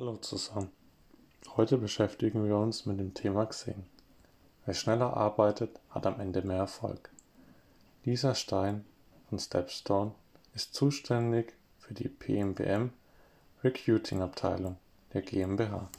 Hallo zusammen. Heute beschäftigen wir uns mit dem Thema Xing. Wer schneller arbeitet, hat am Ende mehr Erfolg. Lisa Stein von Stepstone ist zuständig für die PMBM Recruiting Abteilung der GmbH.